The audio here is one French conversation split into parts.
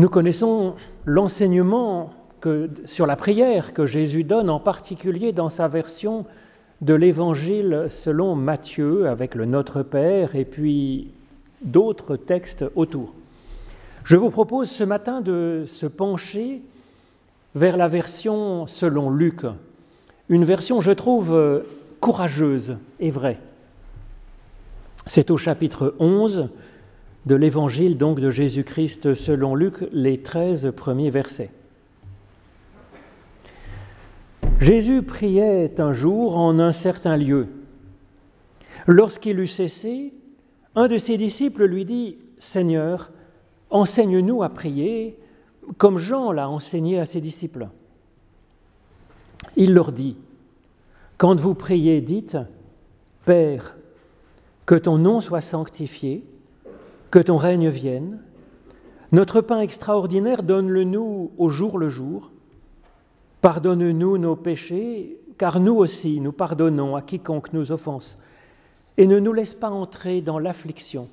Nous connaissons l'enseignement sur la prière que Jésus donne, en particulier dans sa version de l'Évangile selon Matthieu, avec le Notre Père et puis d'autres textes autour. Je vous propose ce matin de se pencher vers la version selon Luc, une version, je trouve, courageuse et vraie. C'est au chapitre 11 de l'évangile donc de Jésus-Christ selon Luc, les 13 premiers versets. Jésus priait un jour en un certain lieu. Lorsqu'il eut cessé, un de ses disciples lui dit, Seigneur, enseigne-nous à prier comme Jean l'a enseigné à ses disciples. Il leur dit, Quand vous priez, dites, Père, que ton nom soit sanctifié, que ton règne vienne. Notre pain extraordinaire, donne-le-nous au jour le jour. Pardonne-nous nos péchés, car nous aussi nous pardonnons à quiconque nous offense. Et ne nous laisse pas entrer dans l'affliction.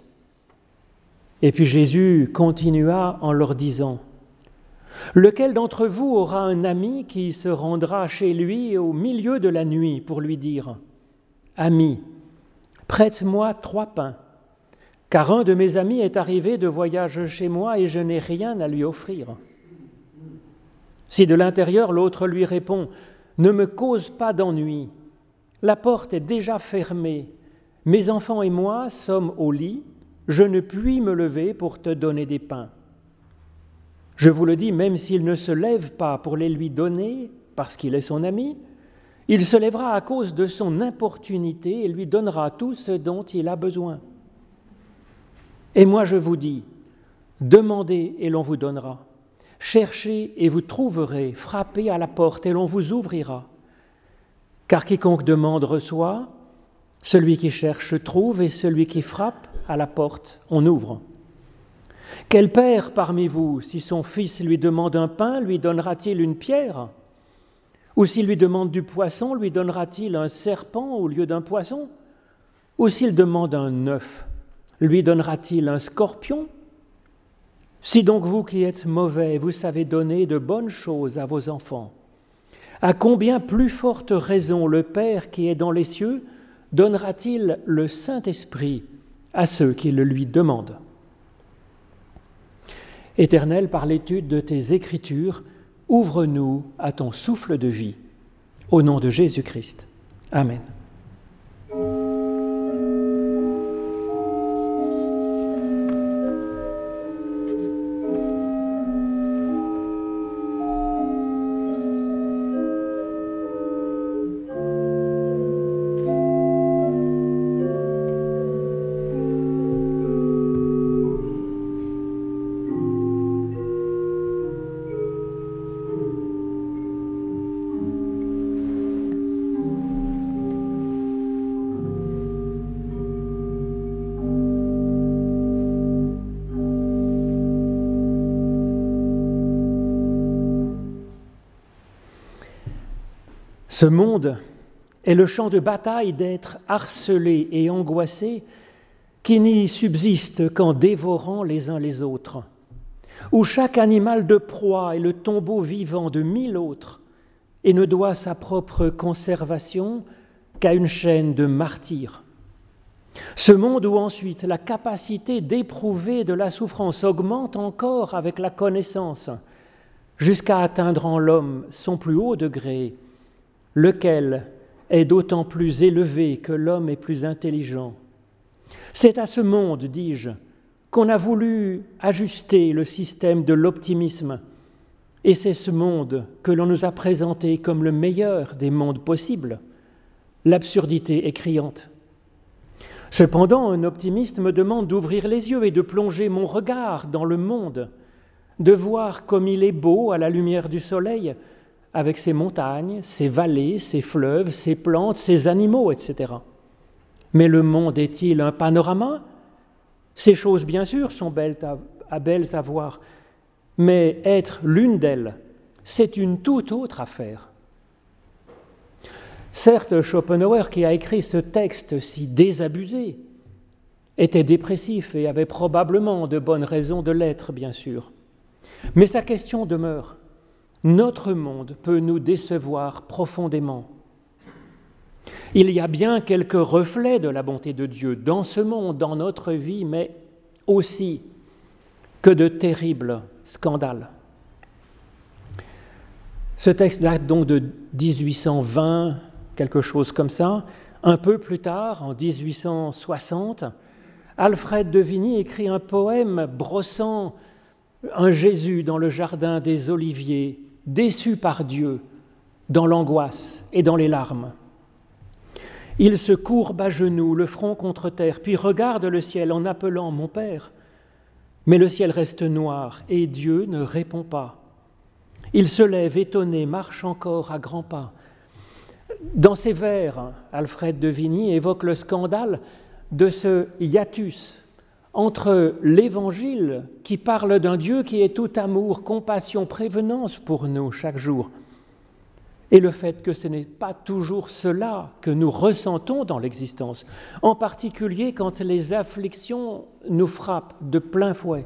Et puis Jésus continua en leur disant, Lequel d'entre vous aura un ami qui se rendra chez lui au milieu de la nuit pour lui dire, Ami, prête-moi trois pains car un de mes amis est arrivé de voyage chez moi et je n'ai rien à lui offrir. Si de l'intérieur l'autre lui répond Ne me cause pas d'ennui, la porte est déjà fermée, mes enfants et moi sommes au lit, je ne puis me lever pour te donner des pains. Je vous le dis, même s'il ne se lève pas pour les lui donner, parce qu'il est son ami, il se lèvera à cause de son importunité et lui donnera tout ce dont il a besoin. Et moi je vous dis, demandez et l'on vous donnera. Cherchez et vous trouverez, frappez à la porte et l'on vous ouvrira. Car quiconque demande reçoit, celui qui cherche trouve et celui qui frappe à la porte, on ouvre. Quel père parmi vous, si son fils lui demande un pain, lui donnera-t-il une pierre? Ou s'il lui demande du poisson, lui donnera-t-il un serpent au lieu d'un poisson? Ou s'il demande un œuf, lui donnera-t-il un scorpion? Si donc vous qui êtes mauvais, vous savez donner de bonnes choses à vos enfants, à combien plus forte raison le Père qui est dans les cieux donnera-t-il le Saint-Esprit à ceux qui le lui demandent? Éternel, par l'étude de tes Écritures, ouvre-nous à ton souffle de vie. Au nom de Jésus-Christ. Amen. Ce monde est le champ de bataille d'êtres harcelés et angoissés qui n'y subsistent qu'en dévorant les uns les autres, où chaque animal de proie est le tombeau vivant de mille autres et ne doit sa propre conservation qu'à une chaîne de martyrs. Ce monde où ensuite la capacité d'éprouver de la souffrance augmente encore avec la connaissance, jusqu'à atteindre en l'homme son plus haut degré, lequel est d'autant plus élevé que l'homme est plus intelligent. C'est à ce monde, dis-je, qu'on a voulu ajuster le système de l'optimisme, et c'est ce monde que l'on nous a présenté comme le meilleur des mondes possibles. L'absurdité est criante. Cependant, un optimiste me demande d'ouvrir les yeux et de plonger mon regard dans le monde, de voir comme il est beau à la lumière du soleil, avec ses montagnes, ses vallées, ses fleuves, ses plantes, ses animaux, etc. Mais le monde est-il un panorama? Ces choses, bien sûr, sont belles à, belles à voir, mais être l'une d'elles, c'est une toute autre affaire. Certes, Schopenhauer, qui a écrit ce texte si désabusé, était dépressif et avait probablement de bonnes raisons de l'être, bien sûr. Mais sa question demeure. Notre monde peut nous décevoir profondément. Il y a bien quelques reflets de la bonté de Dieu dans ce monde, dans notre vie, mais aussi que de terribles scandales. Ce texte date donc de 1820, quelque chose comme ça. Un peu plus tard, en 1860, Alfred de Vigny écrit un poème brossant un Jésus dans le jardin des Oliviers, déçu par Dieu, dans l'angoisse et dans les larmes. Il se courbe à genoux, le front contre terre, puis regarde le ciel en appelant mon Père. Mais le ciel reste noir et Dieu ne répond pas. Il se lève étonné, marche encore à grands pas. Dans ses vers, Alfred de Vigny évoque le scandale de ce hiatus entre l'Évangile qui parle d'un Dieu qui est tout amour, compassion, prévenance pour nous chaque jour, et le fait que ce n'est pas toujours cela que nous ressentons dans l'existence, en particulier quand les afflictions nous frappent de plein fouet.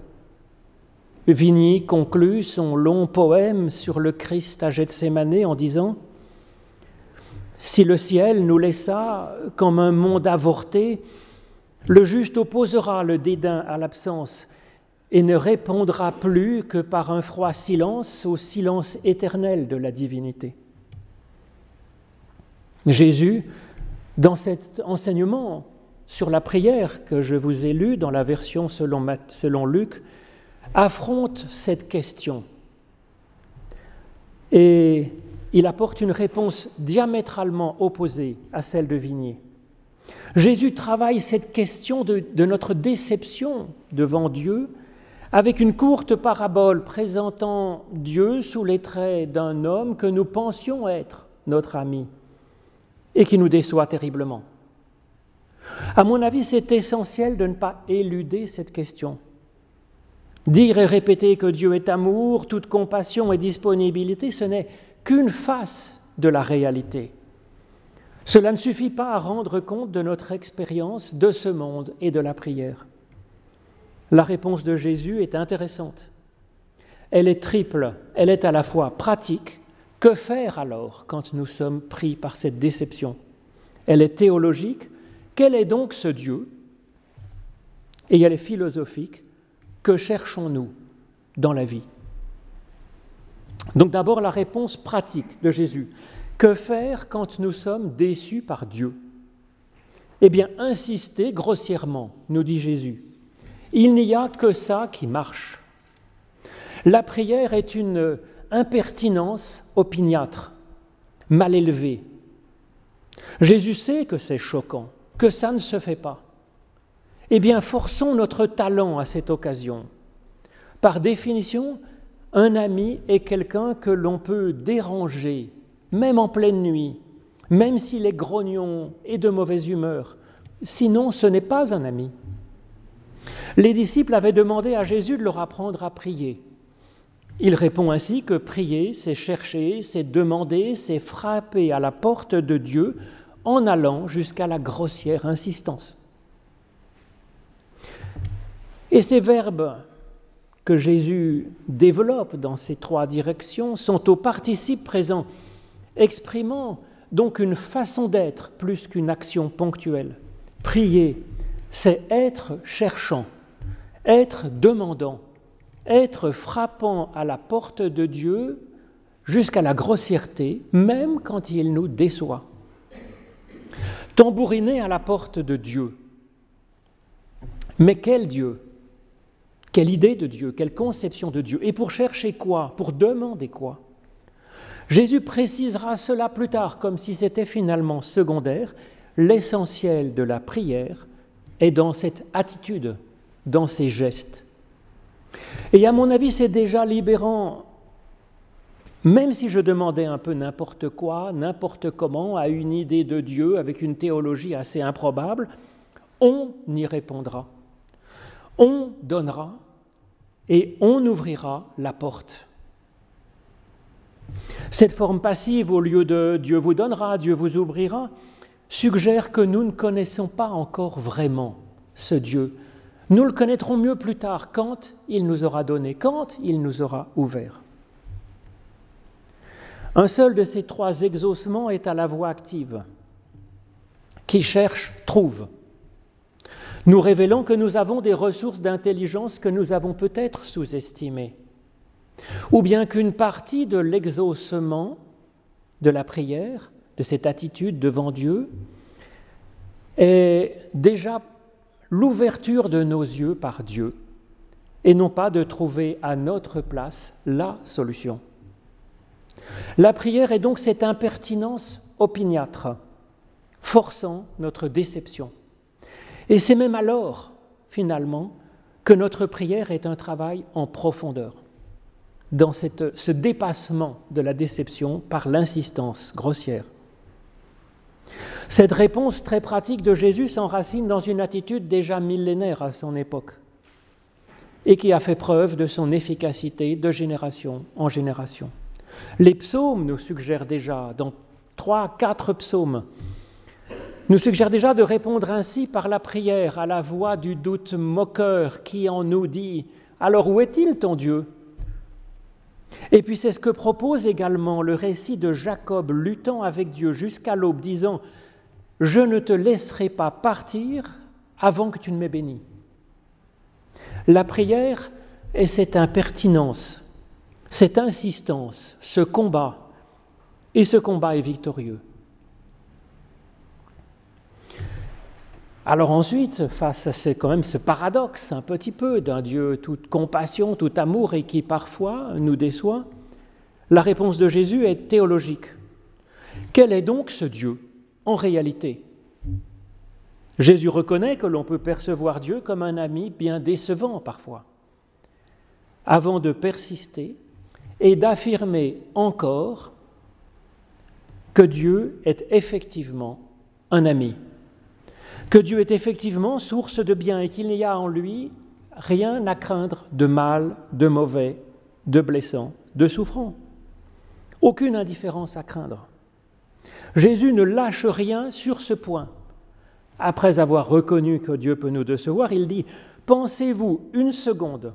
Vigny conclut son long poème sur le Christ à Gethsemane en disant Si le ciel nous laissa comme un monde avorté, le juste opposera le dédain à l'absence et ne répondra plus que par un froid silence au silence éternel de la divinité. Jésus, dans cet enseignement sur la prière que je vous ai lu dans la version selon, Luc, affronte cette question. Et il apporte une réponse diamétralement opposée à celle de Vigny. Jésus travaille cette question de, notre déception devant Dieu avec une courte parabole présentant Dieu sous les traits d'un homme que nous pensions être notre ami et qui nous déçoit terriblement. À mon avis, c'est essentiel de ne pas éluder cette question. Dire et répéter que Dieu est amour, toute compassion et disponibilité, ce n'est qu'une face de la réalité. Cela ne suffit pas à rendre compte de notre expérience de ce monde et de la prière. La réponse de Jésus est intéressante. Elle est triple, elle est à la fois pratique. Que faire alors quand nous sommes pris par cette déception? Elle est théologique. Quel est donc ce Dieu? Et elle est philosophique. Que cherchons-nous dans la vie? Donc d'abord la réponse pratique de Jésus. Que faire quand nous sommes déçus par Dieu? Eh bien, insister grossièrement, nous dit Jésus. Il n'y a que ça qui marche. La prière est une impertinence opiniâtre, mal élevée. Jésus sait que c'est choquant, que ça ne se fait pas. Eh bien, forçons notre talent à cette occasion. Par définition, un ami est quelqu'un que l'on peut déranger, même en pleine nuit, même s'il est grognon et de mauvaise humeur. Sinon, ce n'est pas un ami. Les disciples avaient demandé à Jésus de leur apprendre à prier. Il répond ainsi que prier, c'est chercher, c'est demander, c'est frapper à la porte de Dieu en allant jusqu'à la grossière insistance. Et ces verbes que Jésus développe dans ces trois directions sont au participe présent, exprimant donc une façon d'être plus qu'une action ponctuelle. Prier, c'est être cherchant, être demandant, être frappant à la porte de Dieu jusqu'à la grossièreté, même quand il nous déçoit. Tambouriner à la porte de Dieu. Mais quel Dieu? Quelle idée de Dieu, quelle conception de Dieu? Et pour chercher quoi? Pour demander quoi? Jésus précisera cela plus tard, comme si c'était finalement secondaire. L'essentiel de la prière est dans cette attitude, dans ces gestes. Et à mon avis, c'est déjà libérant, même si je demandais un peu n'importe quoi, n'importe comment, à une idée de Dieu avec une théologie assez improbable, on y répondra on donnera et on ouvrira la porte. Cette forme passive, au lieu de Dieu vous donnera, Dieu vous ouvrira, suggère que nous ne connaissons pas encore vraiment ce Dieu, Nous le connaîtrons mieux plus tard quand il nous aura donné, quand il nous aura ouvert. Un seul de ces trois exaucements est à la voix active. Qui cherche, trouve. Nous révélons que nous avons des ressources d'intelligence que nous avons peut-être sous-estimées, ou bien qu'une partie de l'exaucement de la prière, de cette attitude devant Dieu, est déjà l'ouverture de nos yeux par Dieu, et non pas de trouver à notre place la solution. La prière est donc cette impertinence opiniâtre, forçant notre déception. Et c'est même alors, finalement, que notre prière est un travail en profondeur, dans ce dépassement de la déception par l'insistance grossière. Cette réponse très pratique de Jésus s'enracine dans une attitude déjà millénaire à son époque et qui a fait preuve de son efficacité de génération en génération. Les psaumes nous suggèrent déjà, dans trois, quatre psaumes, nous suggèrent déjà de répondre ainsi par la prière à la voix du doute moqueur qui en nous dit Alors où est-il ton Dieu? Et puis c'est ce que propose également le récit de Jacob luttant avec Dieu jusqu'à l'aube, disant Je ne te laisserai pas partir avant que tu ne m'aies béni. La prière est cette impertinence cette insistance, ce combat, et ce combat est victorieux. Alors ensuite, face à ce, quand même ce paradoxe un petit peu d'un Dieu toute compassion, tout amour et qui parfois nous déçoit, la réponse de Jésus est théologique. Quel est donc ce Dieu en réalité? Jésus reconnaît que l'on peut percevoir Dieu comme un ami bien décevant parfois. Avant de persister, et d'affirmer encore que Dieu est effectivement un ami, que Dieu est effectivement source de bien et qu'il n'y a en lui rien à craindre de mal, de mauvais, de blessant, de souffrant. Aucune indifférence à craindre. Jésus ne lâche rien sur ce point. Après avoir reconnu que Dieu peut nous décevoir, il dit, Pensez-vous une seconde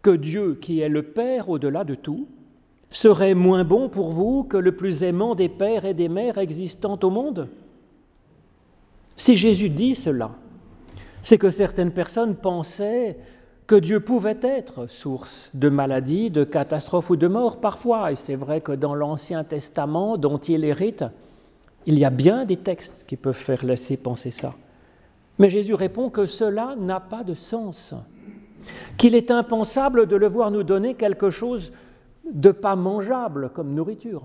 que Dieu, qui est le Père au-delà de tout, serait moins bon pour vous que le plus aimant des pères et des mères existant au monde? Si Jésus dit cela, c'est que certaines personnes pensaient que Dieu pouvait être source de maladies, de catastrophes ou de morts parfois. Et c'est vrai que dans l'Ancien Testament, dont il hérite, il y a bien des textes qui peuvent faire laisser penser ça. Mais Jésus répond que cela n'a pas de sens, qu'il est impensable de le voir nous donner quelque chose de pas mangeable comme nourriture.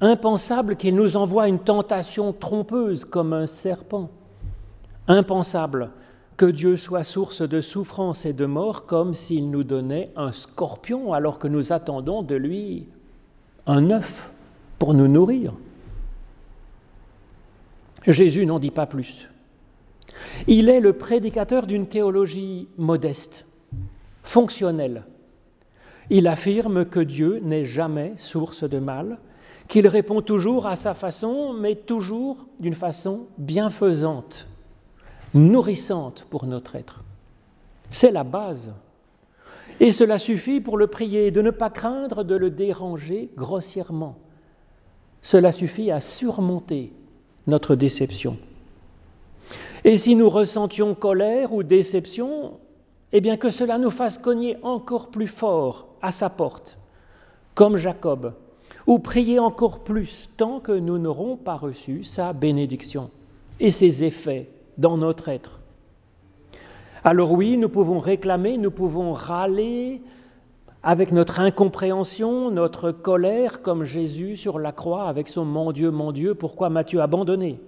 Impensable qu'il nous envoie une tentation trompeuse comme un serpent. Impensable que Dieu soit source de souffrance et de mort comme s'il nous donnait un scorpion alors que nous attendons de lui un œuf pour nous nourrir. Jésus n'en dit pas plus. Il est le prédicateur d'une théologie modeste, fonctionnelle, il affirme que Dieu n'est jamais source de mal, qu'il répond toujours à sa façon, mais toujours d'une façon bienfaisante, nourrissante pour notre être. C'est la base. Et cela suffit pour le prier, de ne pas craindre de le déranger grossièrement. Cela suffit à surmonter notre déception. Et si nous ressentions colère ou déception, eh bien que cela nous fasse cogner encore plus fort à sa porte, comme Jacob, ou prier encore plus tant que nous n'aurons pas reçu sa bénédiction et ses effets dans notre être. Alors oui, nous pouvons réclamer, nous pouvons râler avec notre incompréhension, notre colère, comme Jésus sur la croix avec son Mon Dieu, mon Dieu, pourquoi m'as-tu abandonné?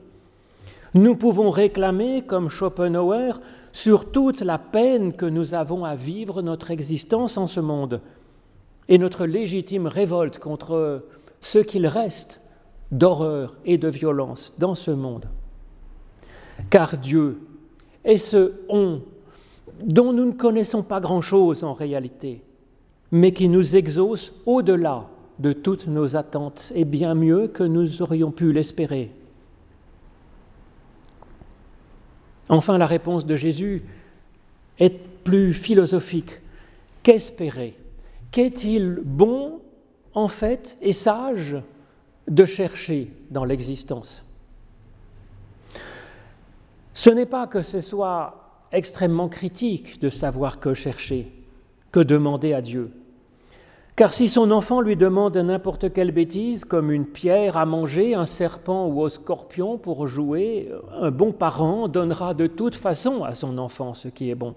Nous pouvons réclamer, comme Schopenhauer, sur toute la peine que nous avons à vivre notre existence en ce monde, et notre légitime révolte contre ce qu'il reste d'horreur et de violence dans ce monde. Car Dieu est ce on dont nous ne connaissons pas grand-chose en réalité, mais qui nous exauce au-delà de toutes nos attentes et bien mieux que nous aurions pu l'espérer. Enfin, la réponse de Jésus être plus philosophique, qu'espérer? Qu'est-il bon, en fait, et sage de chercher dans l'existence? Ce n'est pas que ce soit extrêmement critique de savoir que chercher, que demander à Dieu. Car si son enfant lui demande n'importe quelle bêtise, comme une pierre à manger, un serpent ou un scorpion pour jouer, un bon parent donnera de toute façon à son enfant ce qui est bon.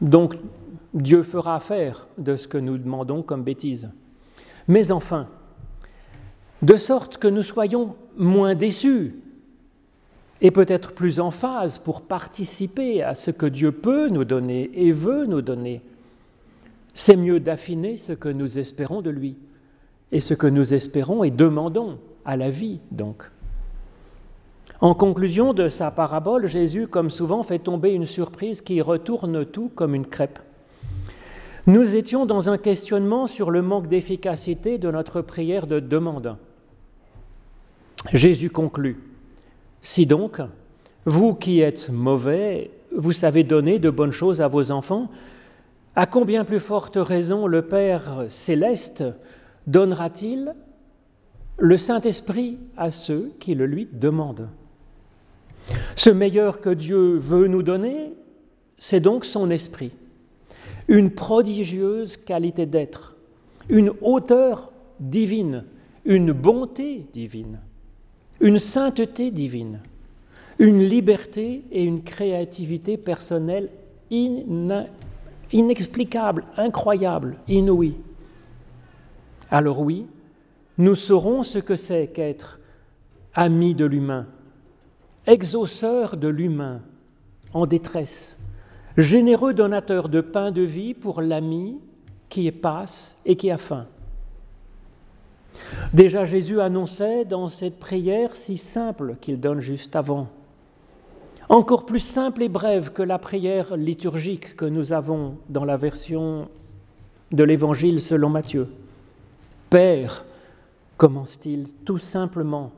Donc Dieu fera faire de ce que nous demandons comme bêtise. Mais enfin, de sorte que nous soyons moins déçus et peut-être plus en phase pour participer à ce que Dieu peut nous donner et veut nous donner c'est mieux d'affiner ce que nous espérons de lui et ce que nous espérons et demandons à la vie, donc. En conclusion de sa parabole, Jésus, comme souvent, fait tomber une surprise qui retourne tout comme une crêpe. Nous étions dans un questionnement sur le manque d'efficacité de notre prière de demande. Jésus conclut Si donc, vous qui êtes mauvais, vous savez donner de bonnes choses à vos enfants, à combien plus forte raison le Père céleste donnera-t-il le Saint-Esprit à ceux qui le lui demandent? Ce meilleur que Dieu veut nous donner, c'est donc son Esprit, une prodigieuse qualité d'être, une hauteur divine, une bonté divine, une sainteté divine, une liberté et une créativité personnelle inexplicable, incroyable, inouï. Alors oui, nous saurons ce que c'est qu'être ami de l'humain, exauceur de l'humain en détresse, généreux donateur de pain de vie pour l'ami qui est passe et qui a faim. Déjà Jésus annonçait dans cette prière si simple qu'il donne juste avant encore plus simple et brève que la prière liturgique que nous avons dans la version de l'Évangile selon Matthieu. Père, commence-t-il tout simplement,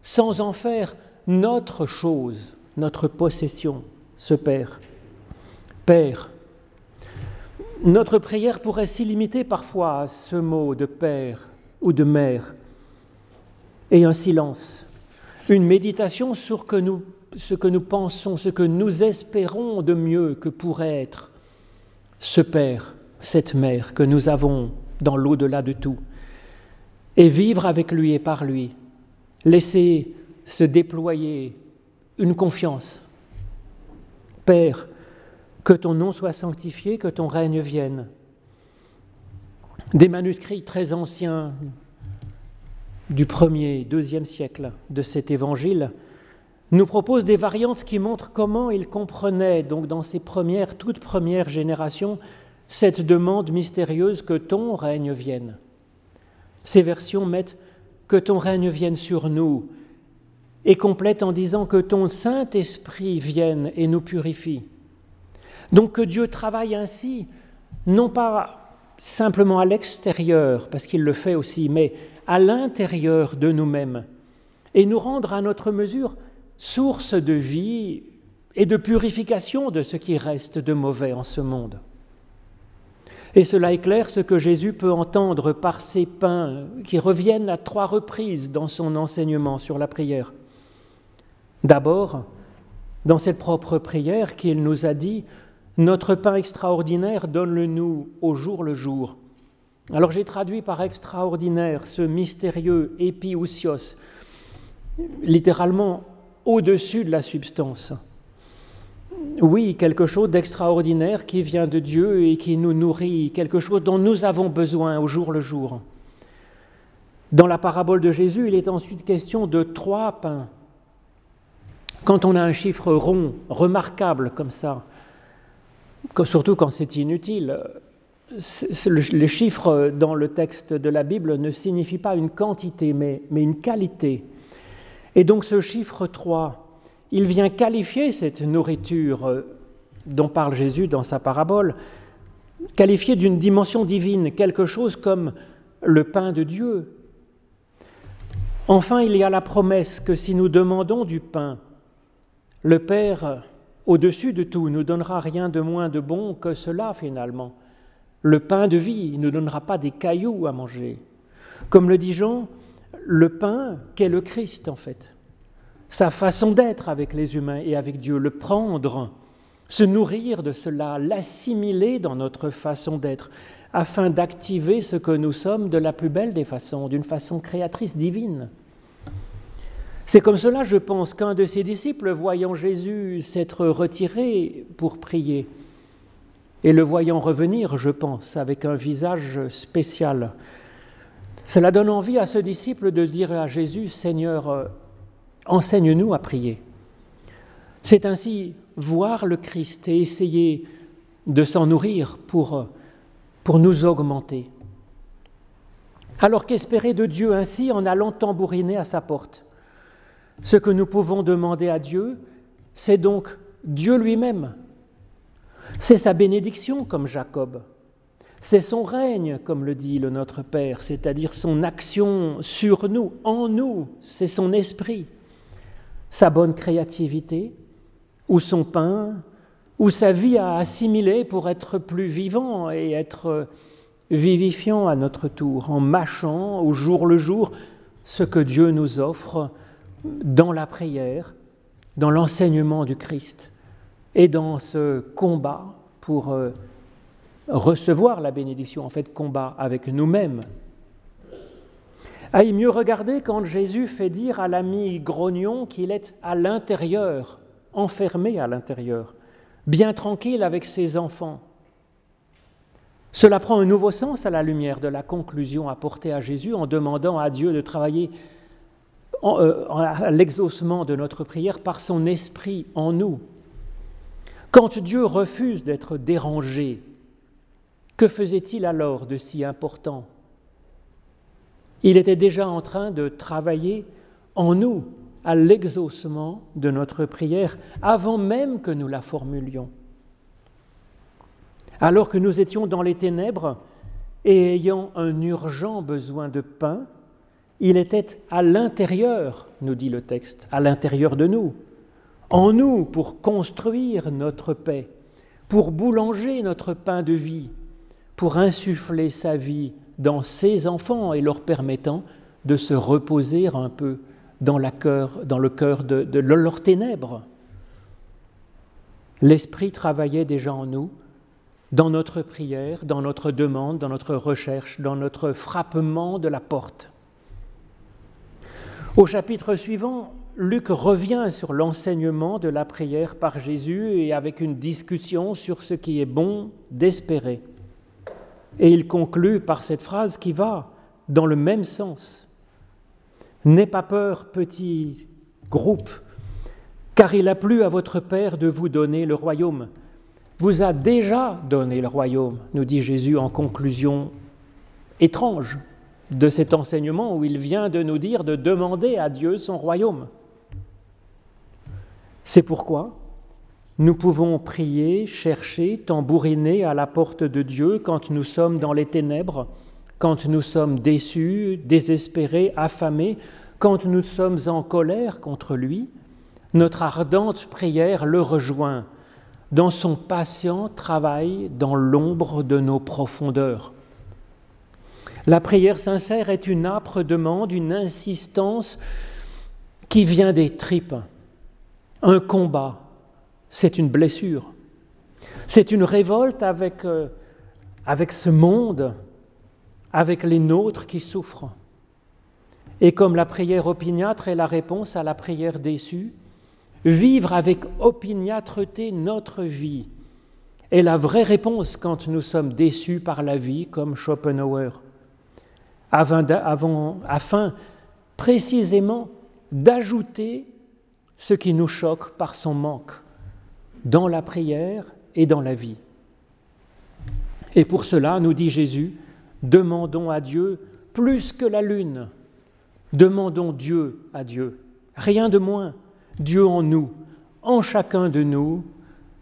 sans en faire notre chose, notre possession, ce Père. Père, notre prière pourrait s'y limiter parfois à ce mot de Père ou de Mère, et un silence, une méditation sur ce que nous pensons, ce que nous espérons de mieux que pourrait être ce Père, cette Mère que nous avons dans l'au-delà de tout, et vivre avec lui et par lui, laisser se déployer une confiance. Père, que ton nom soit sanctifié, que ton règne vienne. Des manuscrits très anciens du premier, deuxième siècle de cet évangile nous propose des variantes qui montrent comment il comprenait, donc dans ses premières, toutes premières générations, cette demande mystérieuse que ton règne vienne. Ces versions mettent que ton règne vienne sur nous et complètent en disant que ton Saint-Esprit vienne et nous purifie. Donc que Dieu travaille ainsi, non pas simplement à l'extérieur, parce qu'il le fait aussi, mais à l'intérieur de nous-mêmes, et nous rendre à notre mesure source de vie et de purification de ce qui reste de mauvais en ce monde. Et cela éclaire ce que Jésus peut entendre par ces pains qui reviennent à trois reprises dans son enseignement sur la prière. D'abord, dans cette propre prière qu'il nous a dit, Notre pain extraordinaire, donne-le-nous au jour le jour. Alors j'ai traduit par extraordinaire ce mystérieux épiousios, littéralement au-dessus de la substance. Oui, quelque chose d'extraordinaire qui vient de Dieu et qui nous nourrit, quelque chose dont nous avons besoin au jour le jour. Dans la parabole de Jésus, il est ensuite question de trois pains. Quand on a un chiffre rond, remarquable comme ça, surtout quand c'est inutile, le chiffre dans le texte de la Bible ne signifie pas une quantité, mais, mais une qualité. Et donc ce chiffre 3, il vient qualifier cette nourriture euh, dont parle Jésus dans sa parabole, qualifier d'une dimension divine, quelque chose comme le pain de Dieu. Enfin, il y a la promesse que si nous demandons du pain, le Père au-dessus de tout, nous donnera rien de moins de bon que cela finalement. Le pain de vie ne donnera pas des cailloux à manger. Comme le dit Jean, le pain qu'est le Christ en fait, sa façon d'être avec les humains et avec Dieu, le prendre, se nourrir de cela, l'assimiler dans notre façon d'être, afin d'activer ce que nous sommes de la plus belle des façons, d'une façon créatrice divine. C'est comme cela, je pense, qu'un de ses disciples, voyant Jésus s'être retiré pour prier, et le voyant revenir, je pense, avec un visage spécial, cela donne envie à ce disciple de dire à Jésus, Seigneur, euh, enseigne-nous à prier. C'est ainsi voir le Christ et essayer de s'en nourrir pour, euh, pour nous augmenter. Alors qu'espérer de Dieu ainsi en allant tambouriner à sa porte? Ce que nous pouvons demander à Dieu, c'est donc Dieu lui-même. C'est sa bénédiction comme Jacob. C'est son règne, comme le dit le Notre Père, c'est-à-dire son action sur nous, en nous, c'est son esprit, sa bonne créativité, ou son pain, ou sa vie à assimiler pour être plus vivant et être vivifiant à notre tour, en mâchant au jour le jour ce que Dieu nous offre dans la prière, dans l'enseignement du Christ et dans ce combat pour euh, recevoir la bénédiction, en fait, combat avec nous-mêmes. Aïe mieux regarder quand Jésus fait dire à l'ami grognon qu'il est à l'intérieur, enfermé à l'intérieur, bien tranquille avec ses enfants. Cela prend un nouveau sens à la lumière de la conclusion apportée à Jésus en demandant à Dieu de travailler à l'exaucement de notre prière par son esprit en nous. Quand Dieu refuse d'être dérangé que faisait-il alors de si important? Il était déjà en train de travailler en nous à l'exaucement de notre prière avant même que nous la formulions. Alors que nous étions dans les ténèbres et ayant un urgent besoin de pain, il était à l'intérieur, nous dit le texte, à l'intérieur de nous, en nous pour construire notre paix, pour boulanger notre pain de vie, pour insuffler sa vie dans ses enfants et leur permettant de se reposer un peu dans, le cœur de leurs ténèbres. L'Esprit travaillait déjà en nous, dans notre prière, dans notre demande, dans notre recherche, dans notre frappement de la porte. Au chapitre suivant, Luc revient sur l'enseignement de la prière par Jésus et avec une discussion sur ce qui est bon d'espérer. Et il conclut par cette phrase qui va dans le même sens. N'aie pas peur, petit groupe, car il a plu à votre Père de vous donner le royaume. Vous a déjà donné le royaume, nous dit Jésus en conclusion étrange de cet enseignement où il vient de nous dire de demander à Dieu son royaume. C'est pourquoi nous pouvons prier, chercher, tambouriner à la porte de Dieu quand nous sommes dans les ténèbres, quand nous sommes déçus, désespérés, affamés, quand nous sommes en colère contre lui. Notre ardente prière le rejoint dans son patient travail dans l'ombre de nos profondeurs. La prière sincère est une âpre demande, une insistance qui vient des tripes, un combat, c'est une blessure. C'est une révolte avec, euh, avec ce monde, avec les nôtres qui souffrent. Et comme la prière opiniâtre est la réponse à la prière déçue, vivre avec opiniâtreté notre vie est la vraie réponse quand nous sommes déçus par la vie, comme Schopenhauer, afin précisément d'ajouter ce qui nous choque par son manque dans la prière et dans la vie. Et pour cela, nous dit Jésus, demandons à Dieu plus que la lune. Demandons Dieu à Dieu, rien de moins, Dieu en nous, en chacun de nous,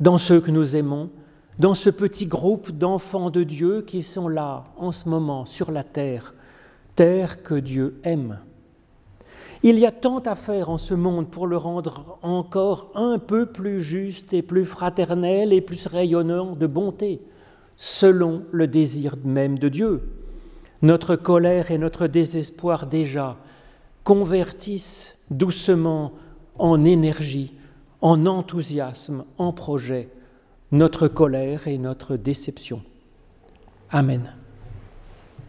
dans ceux que nous aimons, dans ce petit groupe d'enfants de Dieu qui sont là en ce moment sur la terre, que Dieu aime. Il y a tant à faire en ce monde pour le rendre encore un peu plus juste et plus fraternel et plus rayonnant de bonté, selon le désir même de Dieu. Notre colère et notre désespoir déjà convertissent doucement en énergie, en enthousiasme, en projet, notre colère et notre déception. Amen.